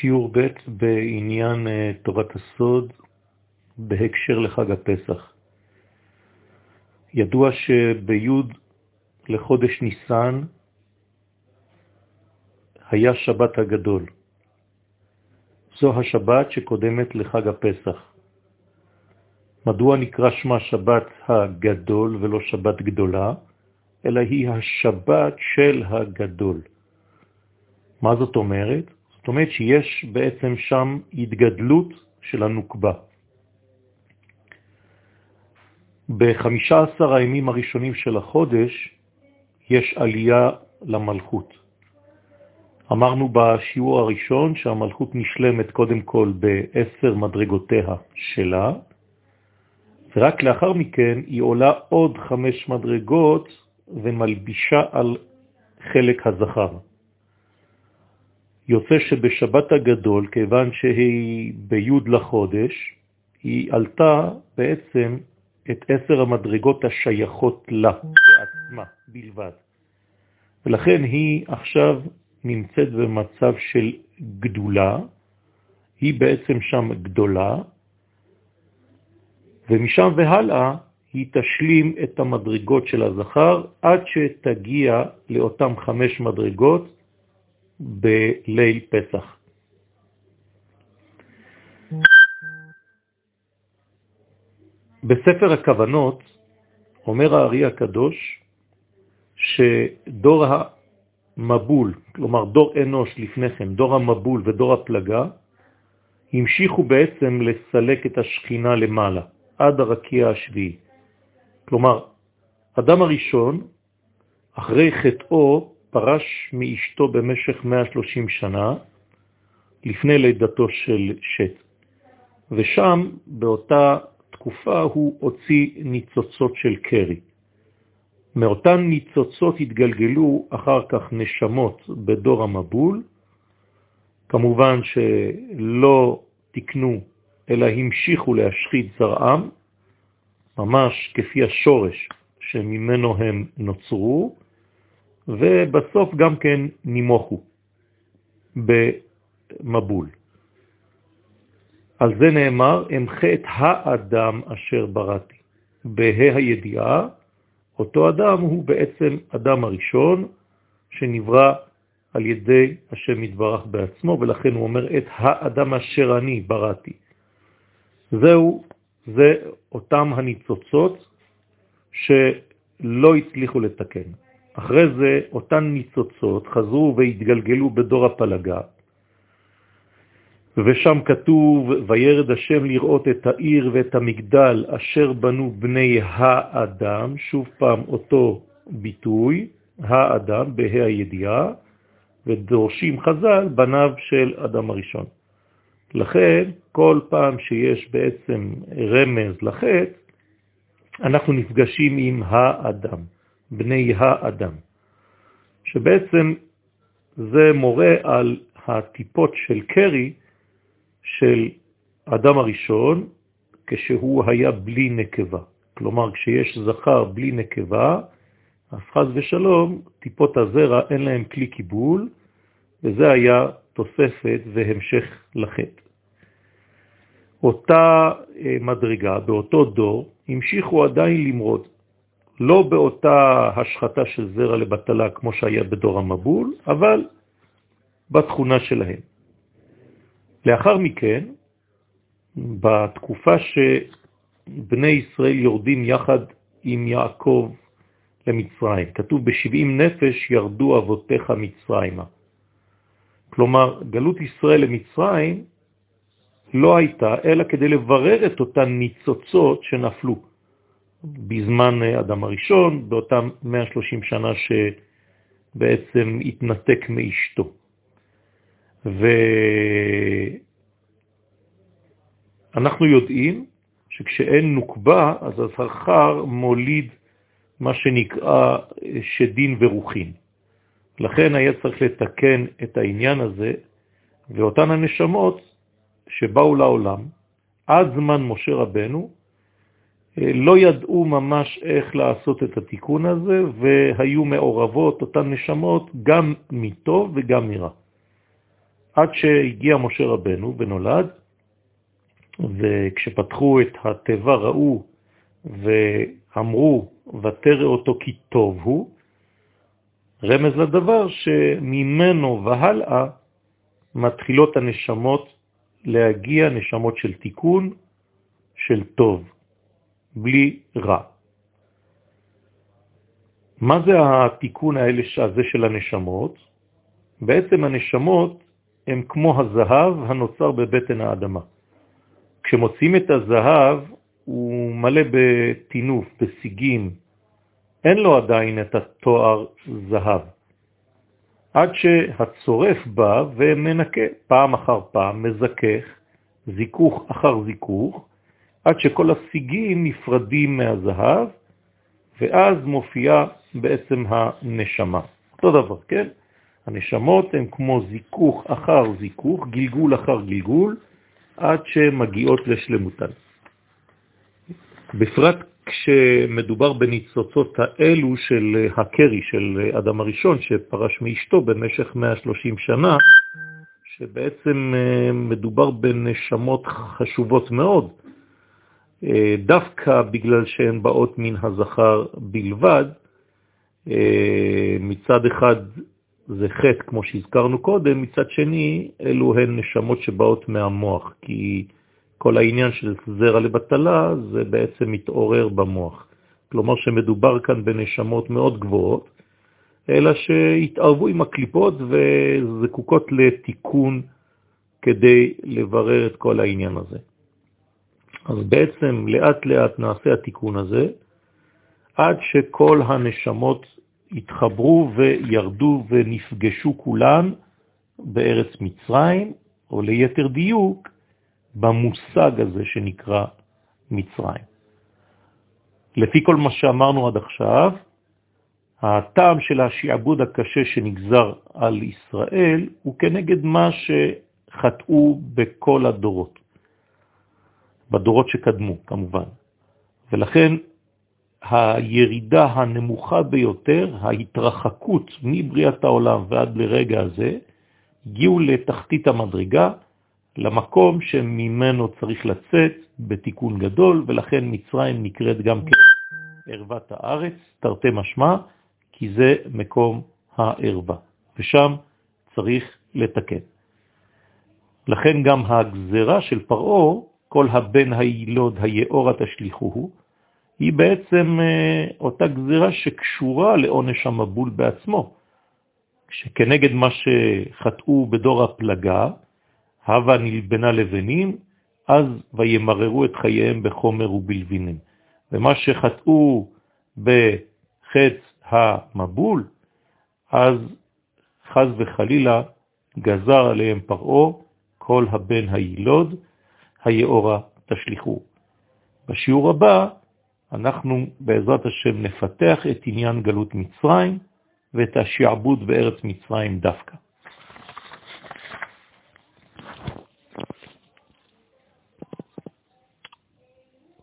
שיעור ב' בעניין אה, תורת הסוד בהקשר לחג הפסח. ידוע שביוד לחודש ניסן היה שבת הגדול. זו השבת שקודמת לחג הפסח. מדוע נקרא שמה שבת הגדול ולא שבת גדולה, אלא היא השבת של הגדול. מה זאת אומרת? זאת אומרת שיש בעצם שם התגדלות של הנוקבה. ב-15 הימים הראשונים של החודש יש עלייה למלכות. אמרנו בשיעור הראשון שהמלכות נשלמת קודם כל בעשר מדרגותיה שלה, ורק לאחר מכן היא עולה עוד חמש מדרגות ומלבישה על חלק הזכר. יוצא שבשבת הגדול, כיוון שהיא ביוד לחודש, היא עלתה בעצם את עשר המדרגות השייכות לה בעצמה בלבד. ולכן היא עכשיו נמצאת במצב של גדולה, היא בעצם שם גדולה, ומשם והלאה היא תשלים את המדרגות של הזכר עד שתגיע לאותם חמש מדרגות בליל פסח. בספר הכוונות אומר הארי הקדוש שדור המבול, כלומר דור אנוש לפני כן, דור המבול ודור הפלגה, המשיכו בעצם לסלק את השכינה למעלה, עד הרקיע השביעי. כלומר, אדם הראשון, אחרי חטאו, פרש מאשתו במשך 130 שנה, לפני לידתו של שט. ושם, באותה תקופה, הוא הוציא ניצוצות של קרי. מאותן ניצוצות התגלגלו אחר כך נשמות בדור המבול, כמובן שלא תקנו, אלא המשיכו להשחית זרעם, ממש כפי השורש שממנו הם נוצרו, ובסוף גם כן נימוכו במבול. על זה נאמר, אמחה את האדם אשר בראתי. בה"א הידיעה, אותו אדם הוא בעצם אדם הראשון שנברא על ידי השם מתברך בעצמו, ולכן הוא אומר את האדם אשר אני בראתי. זהו, זה אותם הניצוצות שלא הצליחו לתקן. אחרי זה אותן ניצוצות חזרו והתגלגלו בדור הפלגה, ושם כתוב, וירד השם לראות את העיר ואת המגדל אשר בנו בני האדם, שוב פעם אותו ביטוי, האדם, בה"א הידיעה, ודורשים חז"ל בניו של אדם הראשון. לכן, כל פעם שיש בעצם רמז לחטא, אנחנו נפגשים עם האדם, בני האדם, שבעצם זה מורה על הטיפות של קרי של אדם הראשון כשהוא היה בלי נקבה. כלומר, כשיש זכר בלי נקבה, אז חז ושלום, טיפות הזרע אין להם כלי קיבול, וזה היה תוספת והמשך לחטא. אותה אה, מדרגה, באותו דור, המשיכו עדיין למרוד. לא באותה השחתה של זרע לבטלה כמו שהיה בדור המבול, אבל בתכונה שלהם. לאחר מכן, בתקופה שבני ישראל יורדים יחד עם יעקב למצרים, כתוב ב-70 נפש ירדו אבותיך מצרימה. כלומר, גלות ישראל למצרים לא הייתה אלא כדי לברר את אותן ניצוצות שנפלו בזמן אדם הראשון, באותם 130 שנה שבעצם התנתק מאשתו. ואנחנו יודעים שכשאין נוקבה, אז הזכר מוליד מה שנקרא שדין ורוחין. לכן היה צריך לתקן את העניין הזה, ואותן הנשמות שבאו לעולם, עד זמן משה רבנו, לא ידעו ממש איך לעשות את התיקון הזה, והיו מעורבות אותן נשמות גם מטוב וגם מרע. עד שהגיע משה רבנו ונולד, וכשפתחו את הטבע ראו ואמרו ותרא אותו כי טוב הוא, רמז לדבר שממנו והלאה מתחילות הנשמות להגיע, נשמות של תיקון, של טוב, בלי רע. מה זה התיקון האלה הזה של הנשמות? בעצם הנשמות הם כמו הזהב הנוצר בבטן האדמה. כשמוצאים את הזהב, הוא מלא בתינוף, בסיגים, אין לו עדיין את התואר זהב. עד שהצורף בא ומנקה פעם אחר פעם, מזכך, זיכוך אחר זיכוך, עד שכל הסיגים נפרדים מהזהב, ואז מופיעה בעצם הנשמה. אותו דבר, כן? הנשמות הן כמו זיכוך אחר זיכוך, גלגול אחר גלגול, עד שמגיעות לשלמותן. בפרט כשמדובר בניצוצות האלו של הקרי, של אדם הראשון, שפרש מאשתו במשך 130 שנה, שבעצם אה, מדובר בנשמות חשובות מאוד, דווקא בגלל שהן באות מן הזכר בלבד, אה, מצד אחד זה חטא, כמו שהזכרנו קודם, מצד שני, אלו הן נשמות שבאות מהמוח, כי כל העניין של זרע לבטלה זה בעצם מתעורר במוח. כלומר שמדובר כאן בנשמות מאוד גבוהות, אלא שהתערבו עם הקליפות וזקוקות לתיקון כדי לברר את כל העניין הזה. אז בעצם לאט לאט נעשה התיקון הזה, עד שכל הנשמות התחברו וירדו ונפגשו כולן בארץ מצרים, או ליתר דיוק, במושג הזה שנקרא מצרים. לפי כל מה שאמרנו עד עכשיו, הטעם של השעבוד הקשה שנגזר על ישראל הוא כנגד מה שחטאו בכל הדורות, בדורות שקדמו כמובן. ולכן הירידה הנמוכה ביותר, ההתרחקות מבריאת העולם ועד לרגע הזה, הגיעו לתחתית המדרגה, למקום שממנו צריך לצאת בתיקון גדול, ולכן מצרים נקראת גם כערוות הארץ, תרתי משמע, כי זה מקום הערווה, ושם צריך לתקן. לכן גם הגזרה של פרעו, כל הבן הילוד היאורה תשליחוהו, היא בעצם אה, אותה גזרה שקשורה לעונש המבול בעצמו, שכנגד מה שחטאו בדור הפלגה, הווה נלבנה לבנים, אז וימררו את חייהם בחומר ובלבינים. ומה שחטאו בחץ המבול, אז חז וחלילה גזר עליהם פרעו כל הבן הילוד, היאורה תשליחו. בשיעור הבא אנחנו בעזרת השם נפתח את עניין גלות מצרים ואת השעבוד בארץ מצרים דווקא.